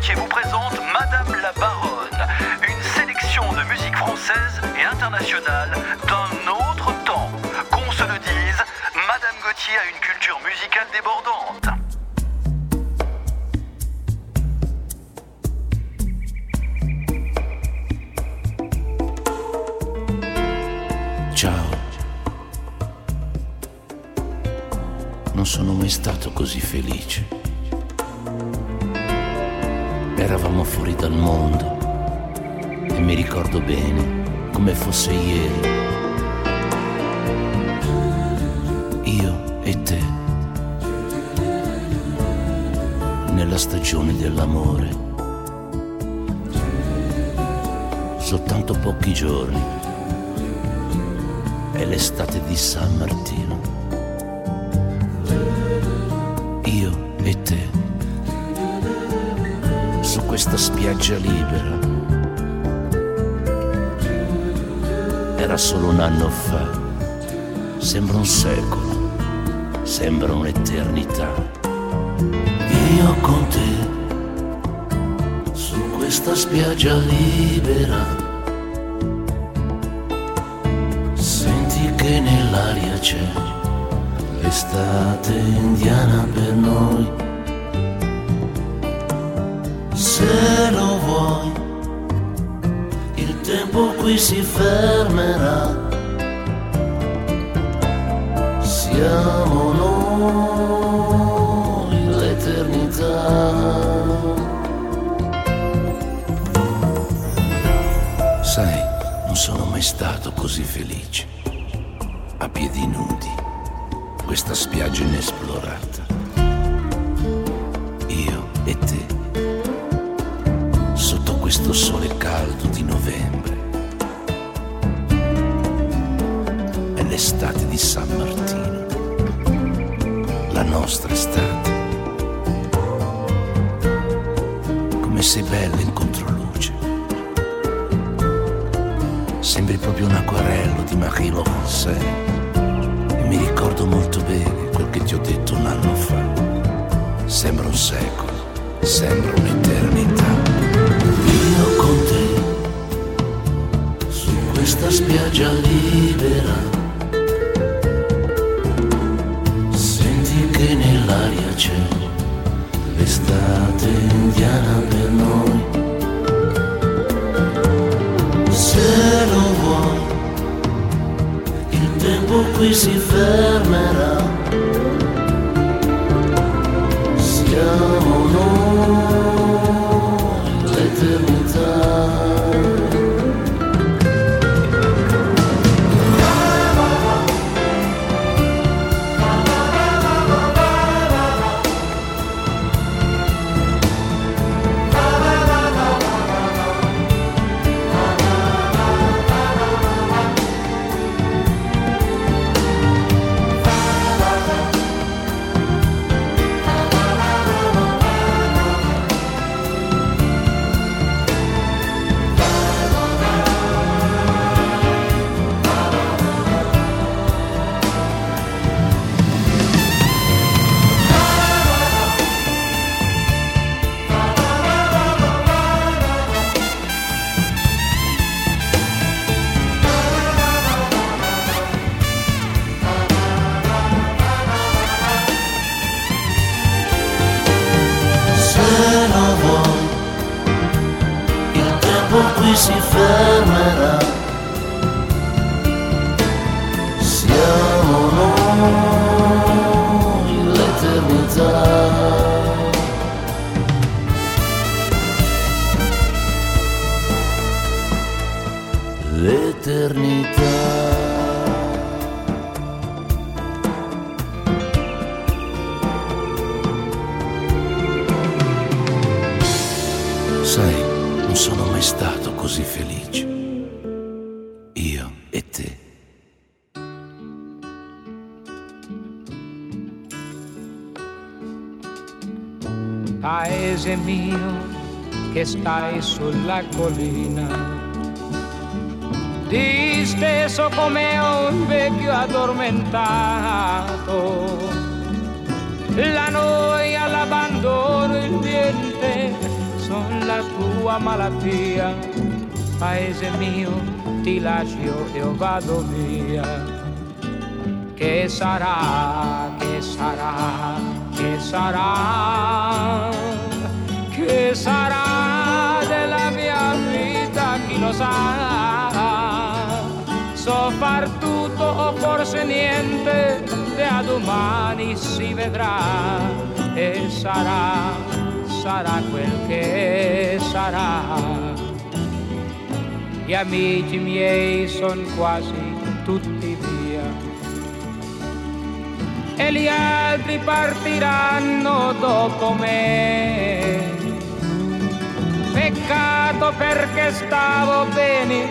Gauthier vous présente Madame la Baronne, une sélection de musique française et internationale d'un autre temps. Qu'on se le dise, Madame Gauthier a une culture musicale débordante. Ciao. Non sono mai stato così felice. Eravamo fuori dal mondo e mi ricordo bene come fosse ieri. Io e te. Nella stagione dell'amore. Soltanto pochi giorni è l'estate di San Martino. Io e te, su questa spiaggia libera. Era solo un anno fa, sembra un secolo, sembra un'eternità. Io con te, su questa spiaggia libera che nell'aria c'è l'estate indiana per noi. Se lo vuoi, il tempo qui si fermerà. Siamo noi l'eternità. Sai, non sono mai stato così felice a piedi nudi, questa spiaggia inesplorata. Nostra estate. Come sei bella in controluce. Sembri proprio un acquarello di Marie Laurent mi ricordo molto bene quel che ti ho detto un anno fa. Sembra un secolo, sembra un'eternità. Io con te, su questa spiaggia libera, nell'aria c'è l'estate indiana per noi. Se lo vuoi tempo qui si fermerà. sono mai stato così felice. Io e te. Paese mio che stai sulla collina, disteso come un vecchio addormentato, la noia, l'abbandono, il diente tua malattia, paese mio, ti lascio e vado via. Che sarà, che sarà, che sarà, che sarà della mia vita, chi lo sa. So far tutto o forse niente, da domani si vedrà e sarà, sarà quel che sarà. Gli amici miei sono quasi tutti via e gli altri partiranno dopo me. Peccato perché stavo bene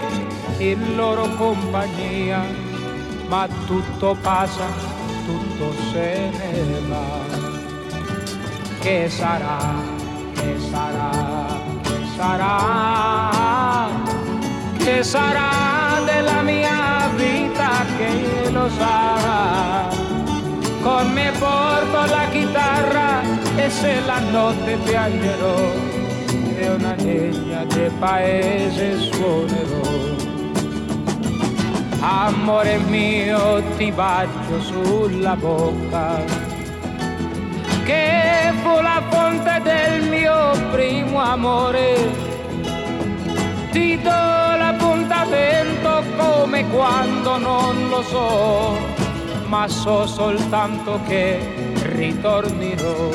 in loro compagnia, ma tutto passa, tutto se ne va. Che sarà, ¿Qué será? ¿Qué será? ¿Qué será de la mía vida que no sabrá? Con me porto la guitarra, es la noche de ayer de una niña de países soneros. Amore mio, ti bacio sulla bocca che fu la fonte del mio primo amore. Ti do l'appuntamento come quando non lo so ma so soltanto che ritornerò.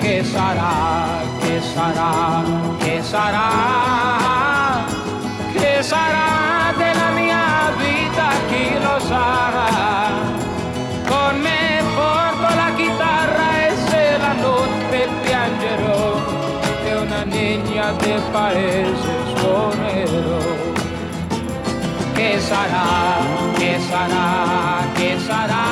Che sarà, che sarà, che sarà, será? ¿Qué será? ¿Qué será?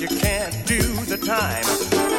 You can't do the time.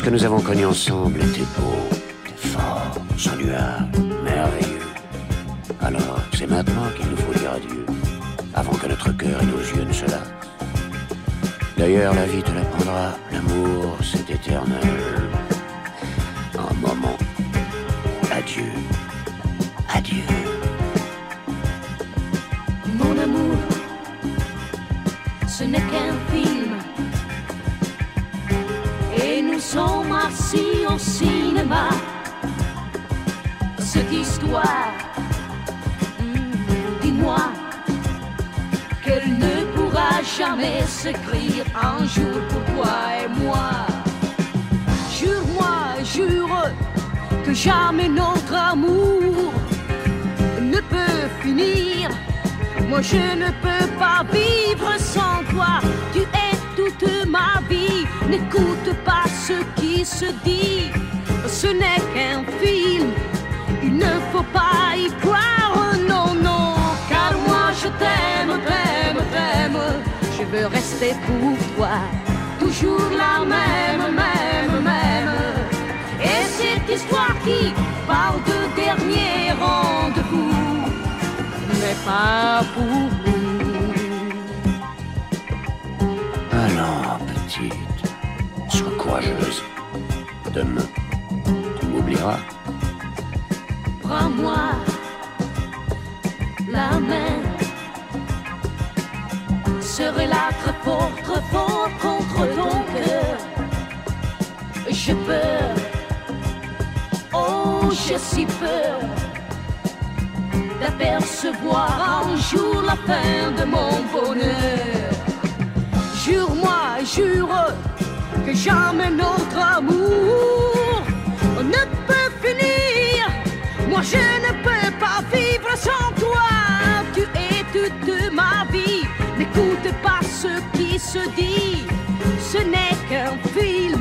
Ce que nous avons connu ensemble était beau, fort, sans nuage, merveilleux. Alors, c'est maintenant qu'il nous faut dire adieu, avant que notre cœur et nos yeux ne se lassent. D'ailleurs, la vie te l'apprendra, l'amour, c'est éternel. Un moment. Adieu. Adieu. Jamais s'écrire un jour pour toi et moi. Jure-moi, jure que jamais notre amour ne peut finir. Moi je ne peux pas vivre sans toi. Tu es toute ma vie. N'écoute pas ce qui se dit. Ce n'est qu'un film. Il ne faut pas y croire. Non, non. Car moi je t'aime, t'aime, t'aime. Veux rester pour toi. Toujours la même, même, même. Et cette histoire qui parle de dernier rendez-vous n'est pas pour nous. Alors, petite, sois courageuse. Demain, tu m'oublieras. Contre ton cœur. J'ai peur, oh j'ai si peur d'apercevoir un jour la fin de mon bonheur. Jure-moi, jure que jamais notre amour ne peut finir. Moi je ne peux pas vivre sans toi. Tu es toute ma vie. Ce qui se dit. Ce n'est qu'un film.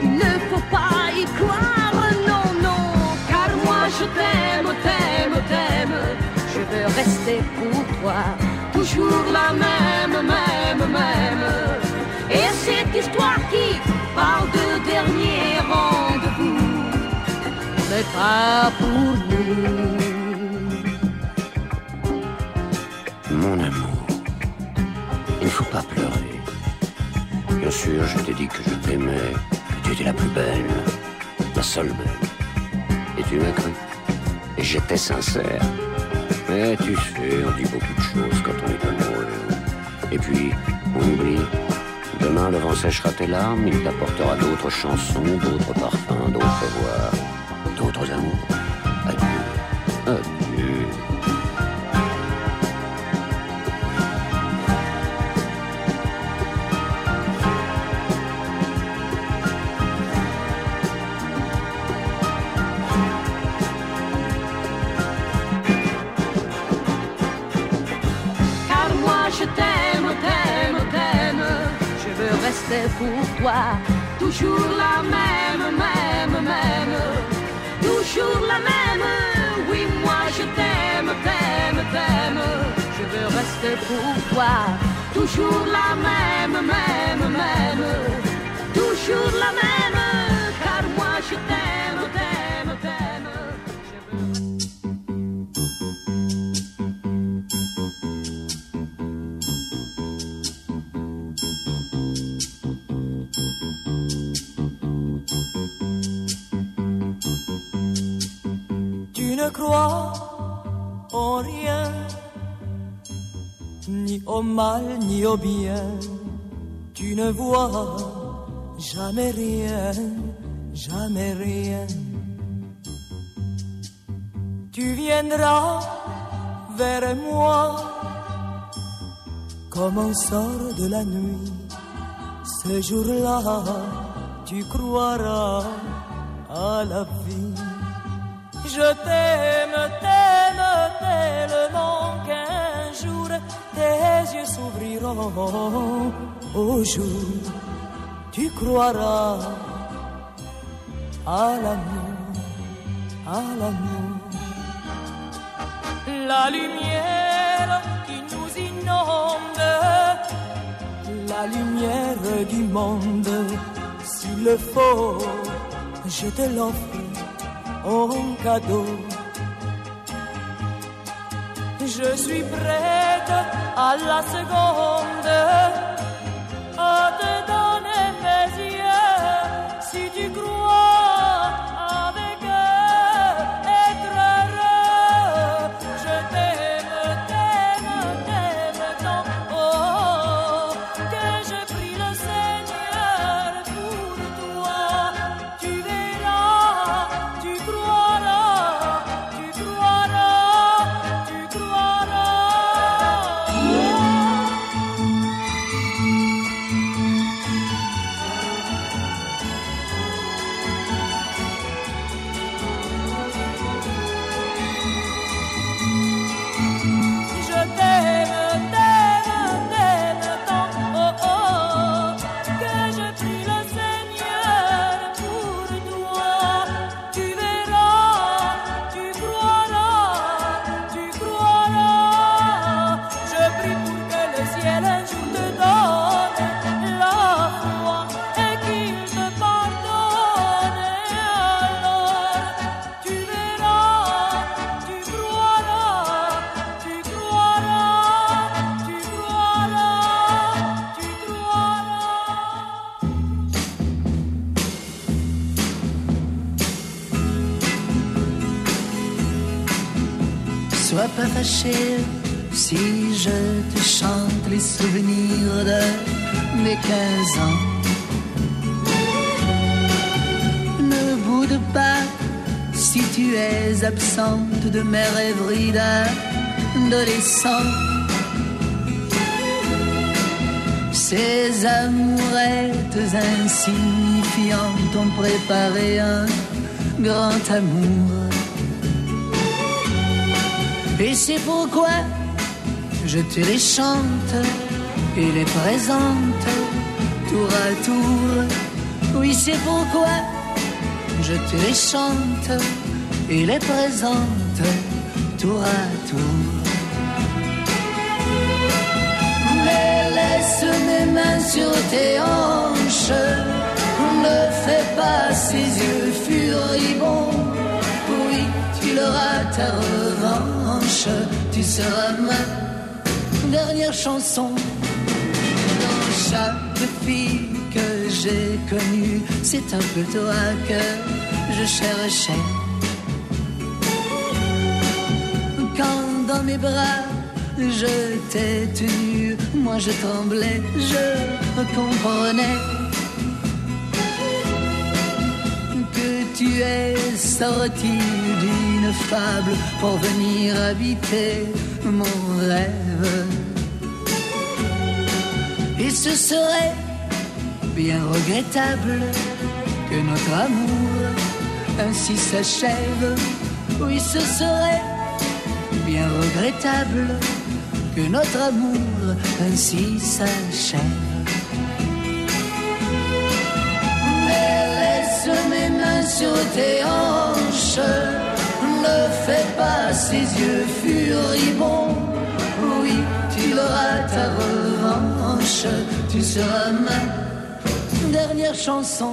Il ne faut pas y croire. Non, non. Car moi je t'aime, t'aime, t'aime. Je veux rester pour toi. Toujours la même, même, même. Et cette histoire qui parle de dernier rendez-vous n'est pas pour nous. Sûr, je t'ai dit que je t'aimais, que tu étais la plus belle, la seule belle. Et tu m'as cru. Et j'étais sincère. Mais tu sais, on dit beaucoup de choses quand on est amoureux. Et puis, on oublie. Demain, le vent séchera tes larmes, il t'apportera d'autres chansons, d'autres parfums, d'autres voix, d'autres amours. Adieu. Adieu. Toujours la même, même, même. Toujours la même. Oui, moi je t'aime, t'aime, t'aime. Je veux rester pour toi. Toujours la même, même, ne crois en rien, ni au mal, ni au bien. Tu ne vois jamais rien, jamais rien. Tu viendras vers moi comme on sort de la nuit. Ce jour-là, tu croiras à la. Je t'aime, t'aime tellement qu'un jour tes yeux s'ouvriront. Au jour, tu croiras à l'amour, à l'amour. La lumière qui nous inonde, la lumière du monde, s'il le faut, je te l'offre en cadeau. Je suis prête à la seconde Si je te chante les souvenirs de mes 15 ans. Ne boude pas si tu es absente de mes rêveries d'adolescent. Ces amourettes insignifiantes ont préparé un grand amour. Et c'est pourquoi je te les chante et les présente tour à tour. Oui, c'est pourquoi je te les chante et les présente tour à tour. Mais laisse mes mains sur tes hanches, ne fais pas ces yeux furibonds. Oui, tu l'auras ta revanche, tu seras ma dernière chanson. Dans chaque fille que j'ai connue, c'est un peu toi que je cherchais. Quand dans mes bras je t'ai tenu, moi je tremblais, je comprenais tu es sorti d'une fable pour venir habiter mon rêve. Et ce serait bien regrettable que notre amour ainsi s'achève. Oui, ce serait bien regrettable que notre amour ainsi s'achève. Sur tes hanches, ne fais pas ces yeux furibonds. Oui, tu auras ta revanche, tu seras ma dernière chanson.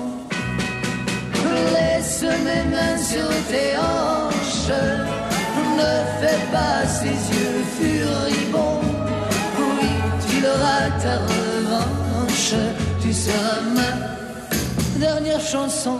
Laisse mes mains sur tes hanches, ne fais pas ces yeux furibonds. Oui, tu auras ta revanche, tu seras ma dernière chanson.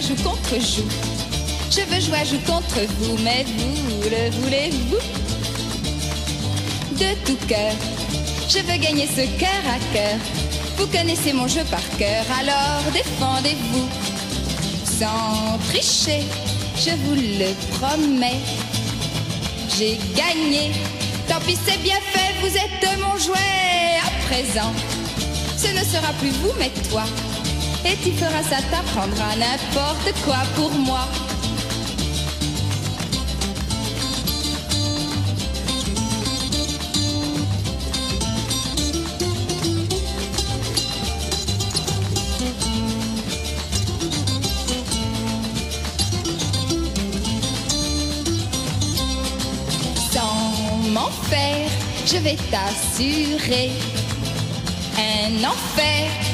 Joue contre joue. Je veux jouer à joue contre vous, mais vous le voulez-vous? De tout cœur, je veux gagner ce cœur à cœur. Vous connaissez mon jeu par cœur, alors défendez-vous. Sans tricher, je vous le promets. J'ai gagné, tant pis c'est bien fait, vous êtes mon jouet à présent. Ce ne sera plus vous mais toi. Et tu feras ça, t'apprendras n'importe quoi pour moi. Sans m'en faire, je vais t'assurer un enfer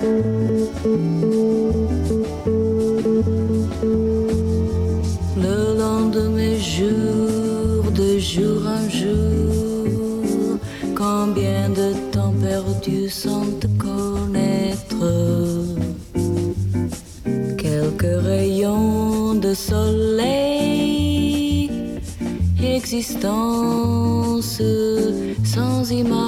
Le lendemain, jour de jour en jour, combien de temps perdu sans te connaître? Quelques rayons de soleil, existence sans image.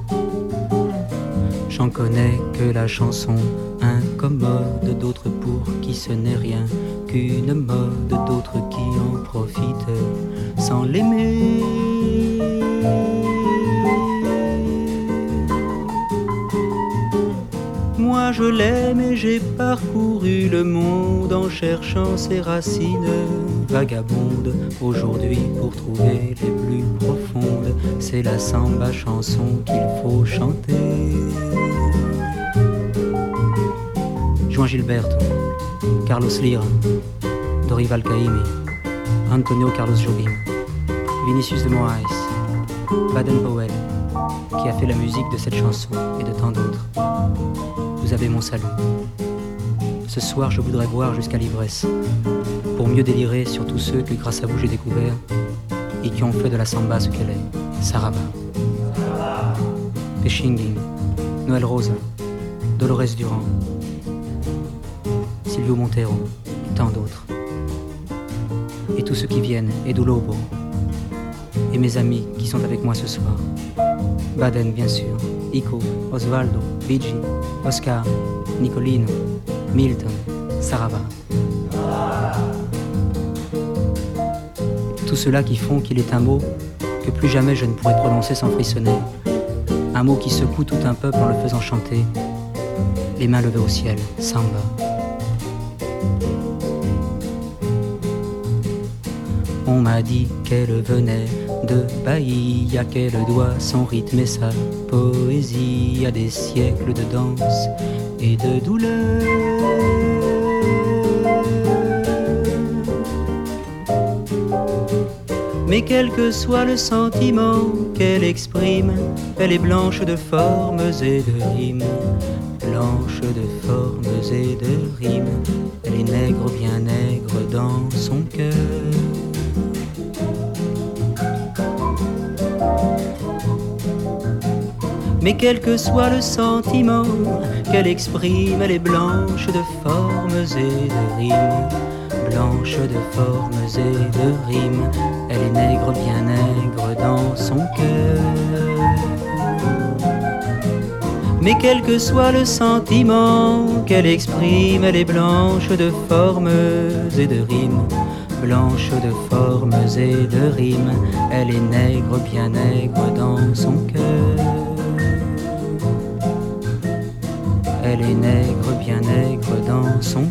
J'en connais que la chanson incommode, d'autres pour qui ce n'est rien qu'une mode, d'autres qui en profitent sans l'aimer. Moi je l'aime et j'ai parcouru le monde en cherchant ses racines vagabondes. Aujourd'hui pour trouver les plus profondes, c'est la samba chanson qu'il faut chanter. Juan Gilberto, Carlos Lira, Dorival Caymmi, Antonio Carlos Jobim, Vinicius de Moraes, Baden Powell, qui a fait la musique de cette chanson et de tant d'autres. Vous avez mon salut. Ce soir, je voudrais voir jusqu'à l'ivresse, pour mieux délirer sur tous ceux que grâce à vous j'ai découvert et qui ont fait de la samba ce qu'elle est, Saraba. Pechinging, Noël Rosa, Dolores Durand, Silvio Montero tant d'autres. Et tous ceux qui viennent, Edu Lobo, et mes amis qui sont avec moi ce soir. Baden, bien sûr, Ico, Osvaldo, Luigi, Oscar, Nicolino, Milton, Sarava. Tout cela qui font qu'il est un mot que plus jamais je ne pourrai prononcer sans frissonner. Un mot qui secoue tout un peuple en le faisant chanter. Les mains levées au ciel, samba. M'a dit qu'elle venait de Bahia, qu'elle doit son rythme et sa poésie à des siècles de danse et de douleur. Mais quel que soit le sentiment qu'elle exprime, elle est blanche de formes et de rimes. Blanche de formes et de rimes, elle est nègre, bien nègre dans son cœur. Mais quel que soit le sentiment qu'elle exprime, elle est blanche de formes et de rimes. Blanche de formes et de rimes, elle est nègre, bien nègre dans son cœur. Mais quel que soit le sentiment qu'elle exprime, elle est blanche de formes et de rimes. Blanche de formes et de rimes, elle est nègre, bien nègre dans son cœur. Elle est nègre, bien nègre dans son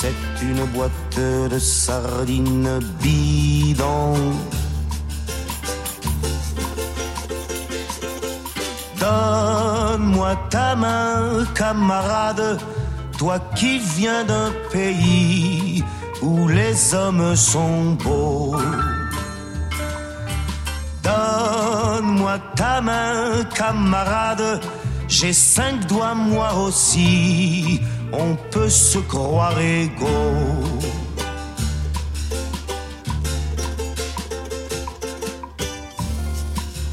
c'est une boîte de sardines bidon. Donne-moi ta main, camarade, toi qui viens d'un pays où les hommes sont beaux. Donne-moi ta main, camarade, j'ai cinq doigts moi aussi, on peut se croire égaux.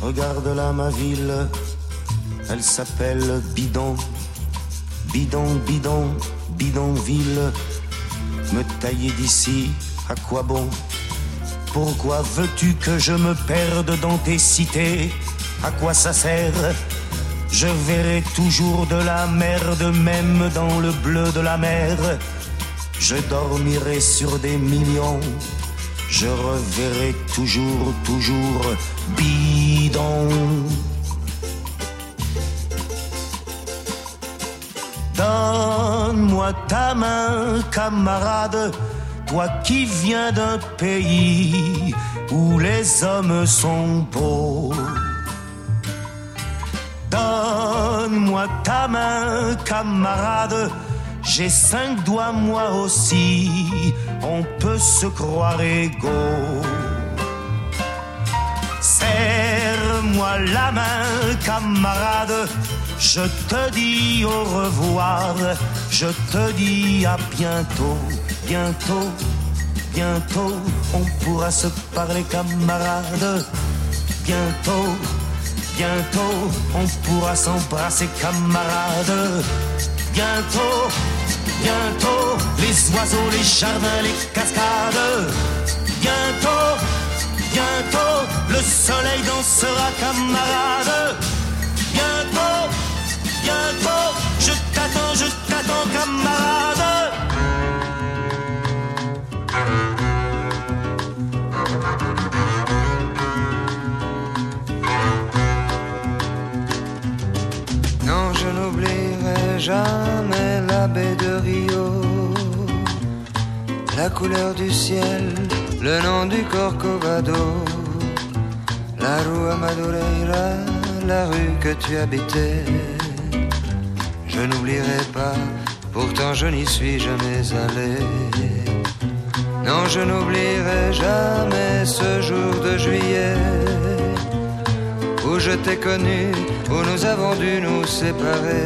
Regarde là ma ville, Elle s'appelle Bidon, Bidon, Bidon, Bidonville. Me tailler d'ici, à quoi bon? Pourquoi veux-tu que je me perde dans tes cités? À quoi ça sert Je verrai toujours de la merde, même dans le bleu de la mer. Je dormirai sur des millions. Je reverrai toujours, toujours bidon. Donne-moi ta main, camarade, toi qui viens d'un pays où les hommes sont beaux. Donne-moi ta main, camarade, j'ai cinq doigts moi aussi, on peut se croire égaux. Serre-moi la main, camarade, je te dis au revoir, je te dis à bientôt, bientôt, bientôt, on pourra se parler camarade, bientôt, bientôt, on pourra s'embrasser camarade, bientôt, bientôt, les oiseaux, les jardins, les cascades, bientôt, bientôt, le soleil dansera camarade, bientôt, bientôt, je t'attends, je t'attends camarade. Jamais la baie de Rio, la couleur du ciel, le nom du Corcovado, la rue Madureira, la rue que tu habitais. Je n'oublierai pas, pourtant je n'y suis jamais allé. Non, je n'oublierai jamais ce jour de juillet où je t'ai connu, où nous avons dû nous séparer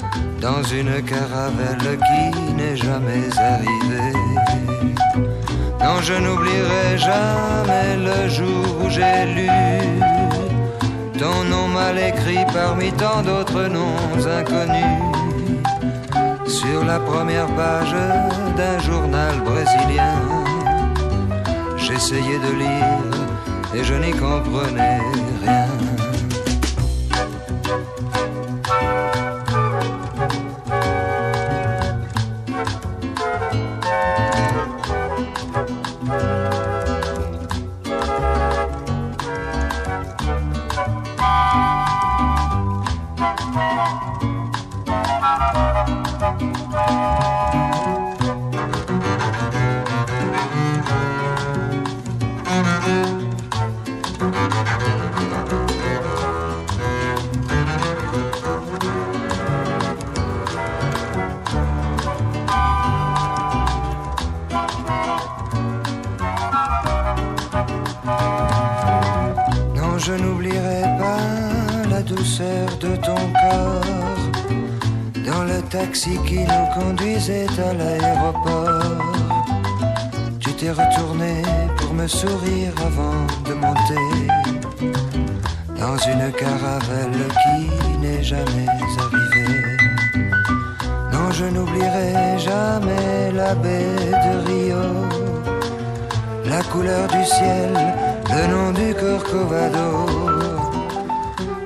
dans une caravelle qui n'est jamais arrivée. Non, je n'oublierai jamais le jour où j'ai lu ton nom mal écrit parmi tant d'autres noms inconnus sur la première page d'un journal brésilien. J'essayais de lire et je n'y comprenais rien.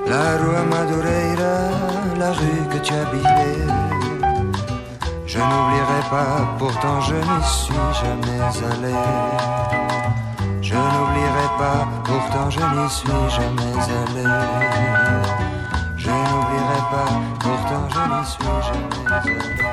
La rue Madureira, la rue que tu habitais. Je n'oublierai pas, pourtant je n'y suis jamais allé. Je n'oublierai pas, pourtant je n'y suis jamais allé. Je n'oublierai pas, pourtant je n'y suis jamais allé.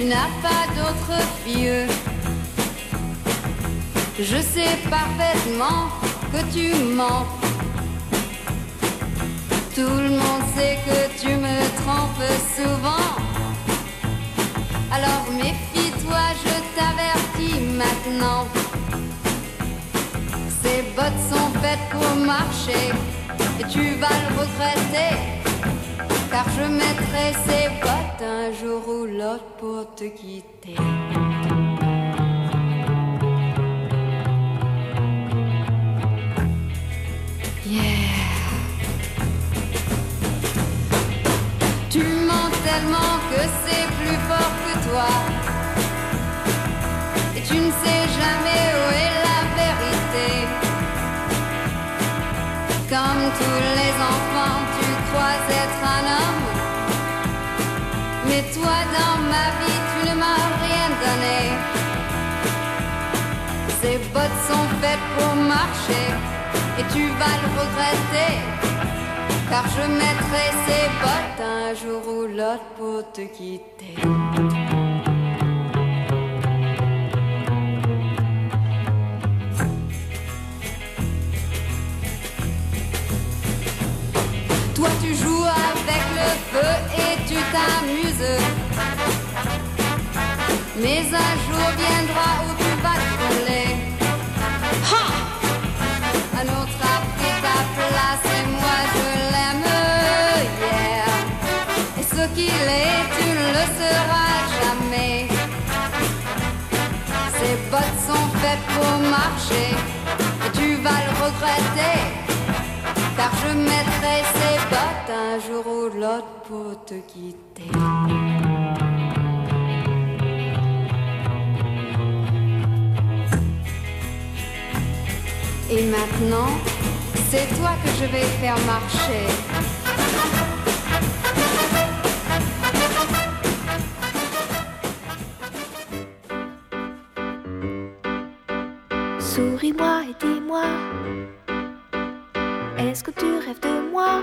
Tu n'as pas d'autre vieux. Je sais parfaitement que tu mens. Tout le monde sait que tu me trompes souvent. Alors méfie-toi, je t'avertis maintenant. Ces bottes sont faites pour marcher et tu vas le regretter. Je mettrai ces bottes un jour ou l'autre pour te quitter. Tu mens tellement que c'est plus fort que toi. Et tu ne sais jamais où est la vérité. Comme tous les enfants, tu crois être un homme. Mais toi, dans ma vie, tu ne m'as rien donné. Ces bottes sont faites pour marcher. Et tu vas le regretter. Car je mettrai ces bottes un jour ou l'autre pour te quitter. Toi tu joues avec le feu et tu t'amuses. Mais un jour viendra où tu vas brûler. Ha! Un autre a pris ta place et moi je l'aime, yeah. Et ce qu'il est, tu ne le seras jamais. Ces bottes sont faites pour marcher et tu vas le regretter. Car je mettrai ces bottes un jour ou l'autre pour te quitter. Et maintenant, c'est toi que je vais faire marcher. Souris-moi et dis-moi, est-ce que tu rêves de moi?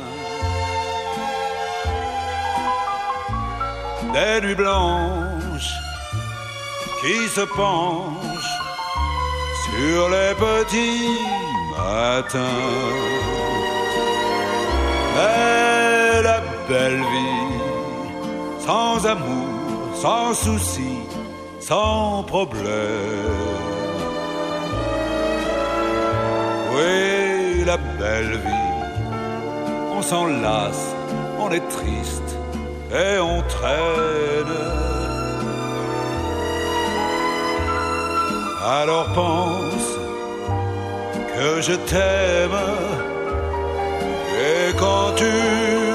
Des nuits blanches qui se penchent sur les petits matins. Mais la belle vie, sans amour, sans souci, sans problème. Oui, la belle vie, on s'en lasse, on est triste et on traîne. Alors pense que je t'aime et quand tu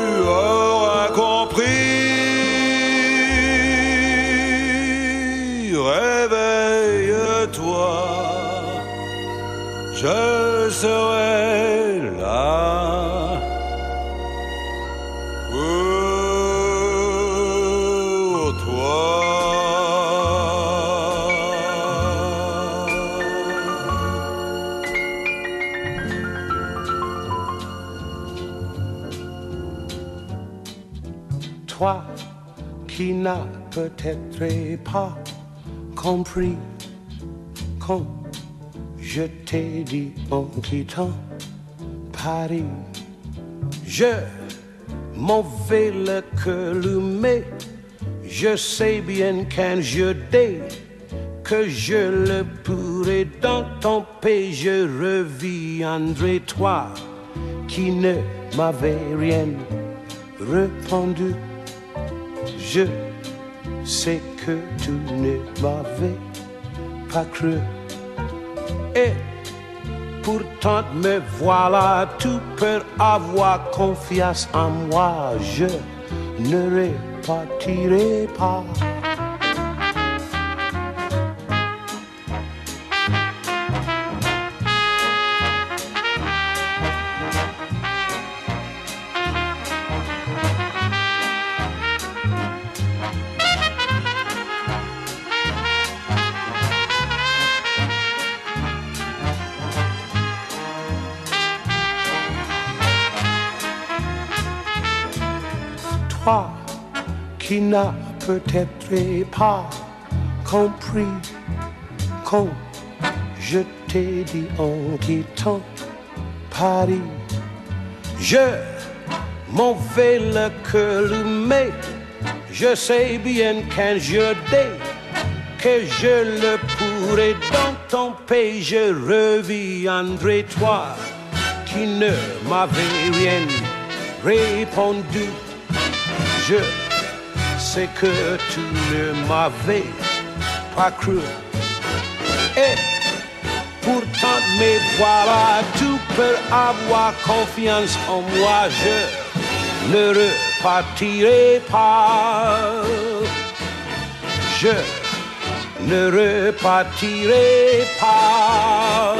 peut-être pas compris quand je t'ai dit en quittant Paris, je m'en vais le mais je sais bien qu'un jour dès que je le pourrai dans ton pays, je reviendrai toi qui ne m'avais rien répondu. Je sais que tu ne m'avais pas cru. Et pourtant me voilà, tu peux avoir confiance en moi. Je ne repartirai pas. Peut-être pas compris quand je t'ai dit en quittant Paris, Je m'en vais le cœur mais je sais bien qu'un jour que je le pourrai dans ton pays, je reviendrai toi qui ne m'avais rien répondu. Je sais que tu ne m'avais pas cru. Et pourtant, mais voilà, tu peux avoir confiance en moi. Je ne repartirai pas. Je ne repartirai pas.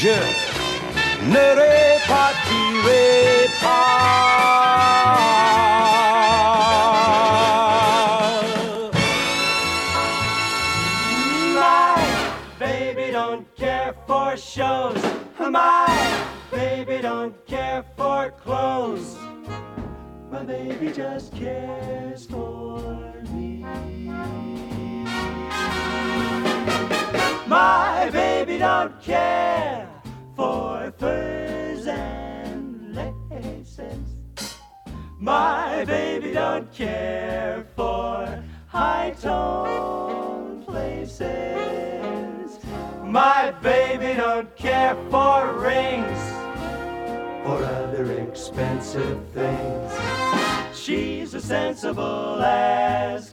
Je ne repartirai pas. Shows. My baby don't care for clothes. My baby just cares for me. My baby don't care for furs and laces. My baby don't care for high tone places. My baby don't care for rings or other expensive things. She's as sensible as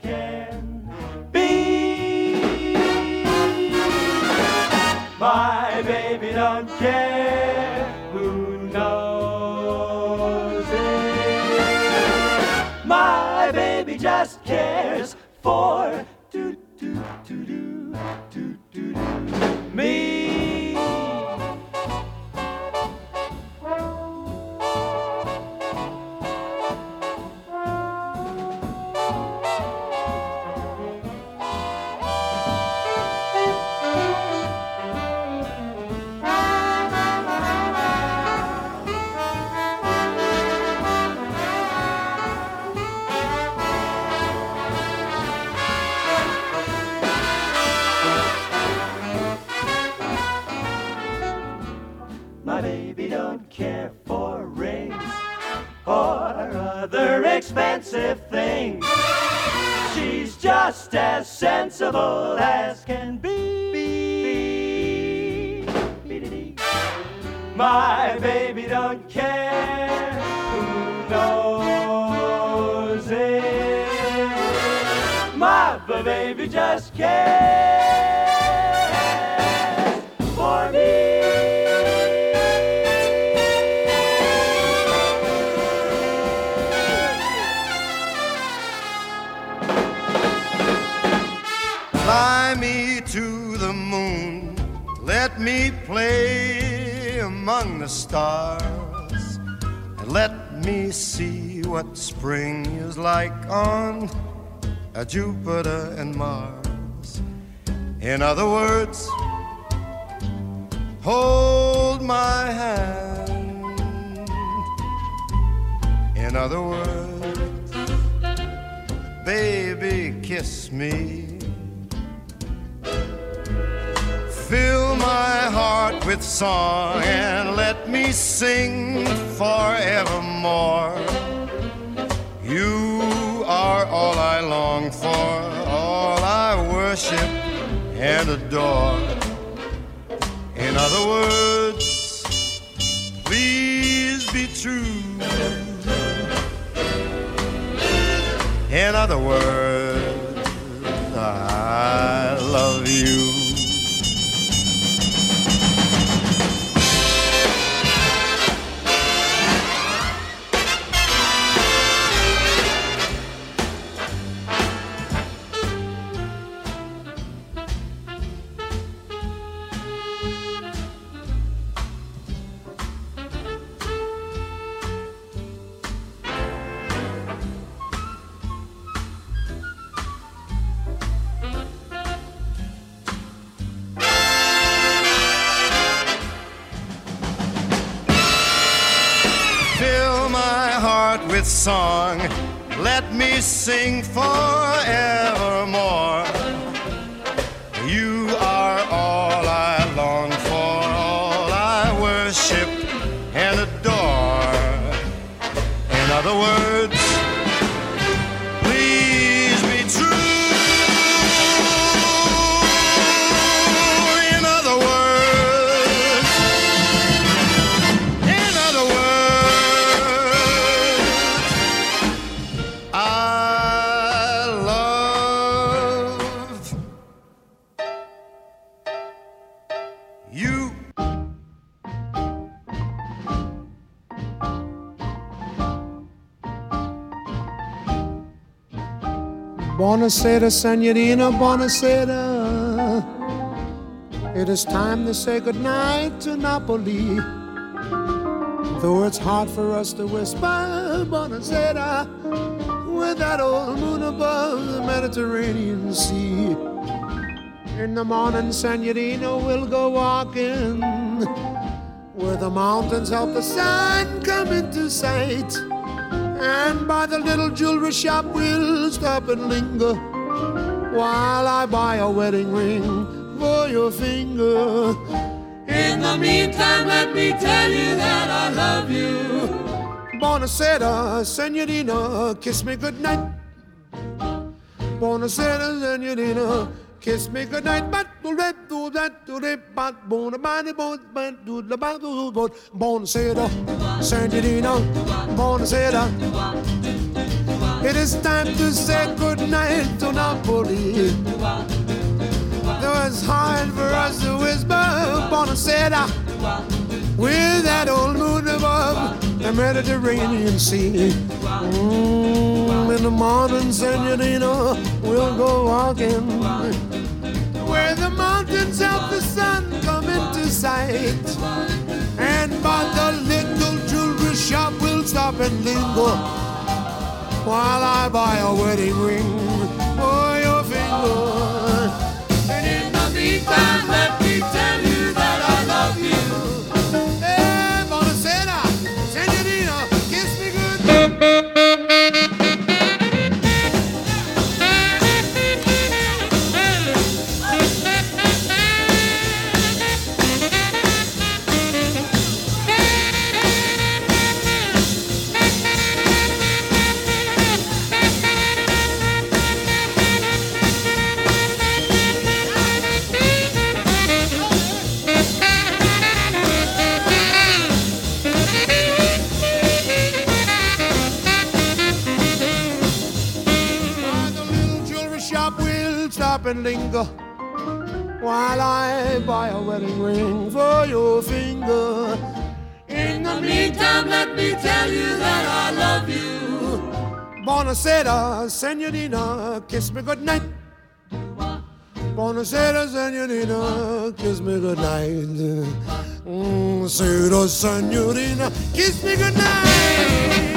spring is like on a Jupiter and Mars. In other words, hold my hand. In other words, baby, kiss me. Fill my heart with song and let me sing forevermore. For, all I worship and adore. In other words, please be true. In other words, I Buonasera, Senorina, buonasera. It is time to say goodnight to Napoli. Though it's hard for us to whisper, buonasera, with that old moon above the Mediterranean Sea. In the morning, Senorina, we'll go walking where the mountains help the sun come into sight. And by the little jewelry shop, we'll stop and linger while I buy a wedding ring for your finger. In the meantime, let me tell you that I love you. Buonasera, senorina, kiss me goodnight. Buonasera, senorina, kiss me goodnight. But do that, do that, do that, but bona bani, bon, but do the do bon, buonasera, senorina, buonasera. It is time to say goodnight to Napoli. Though it's hard for us to whisper, buonasera, with that old moon above the Mediterranean Sea. Mm, in the morning, senorina, we'll go walking where the mountains help the sun come into sight. And by the little jewelry shop, we'll stop and linger while I buy a wedding ring for your finger. And in the meantime, let me tell you and linger while I buy a wedding ring for your finger. In the meantime, let me tell you that I love you. Buonasera, senorina, kiss me goodnight. Buonasera, senorina, kiss me goodnight. Mm, senorina, kiss me goodnight.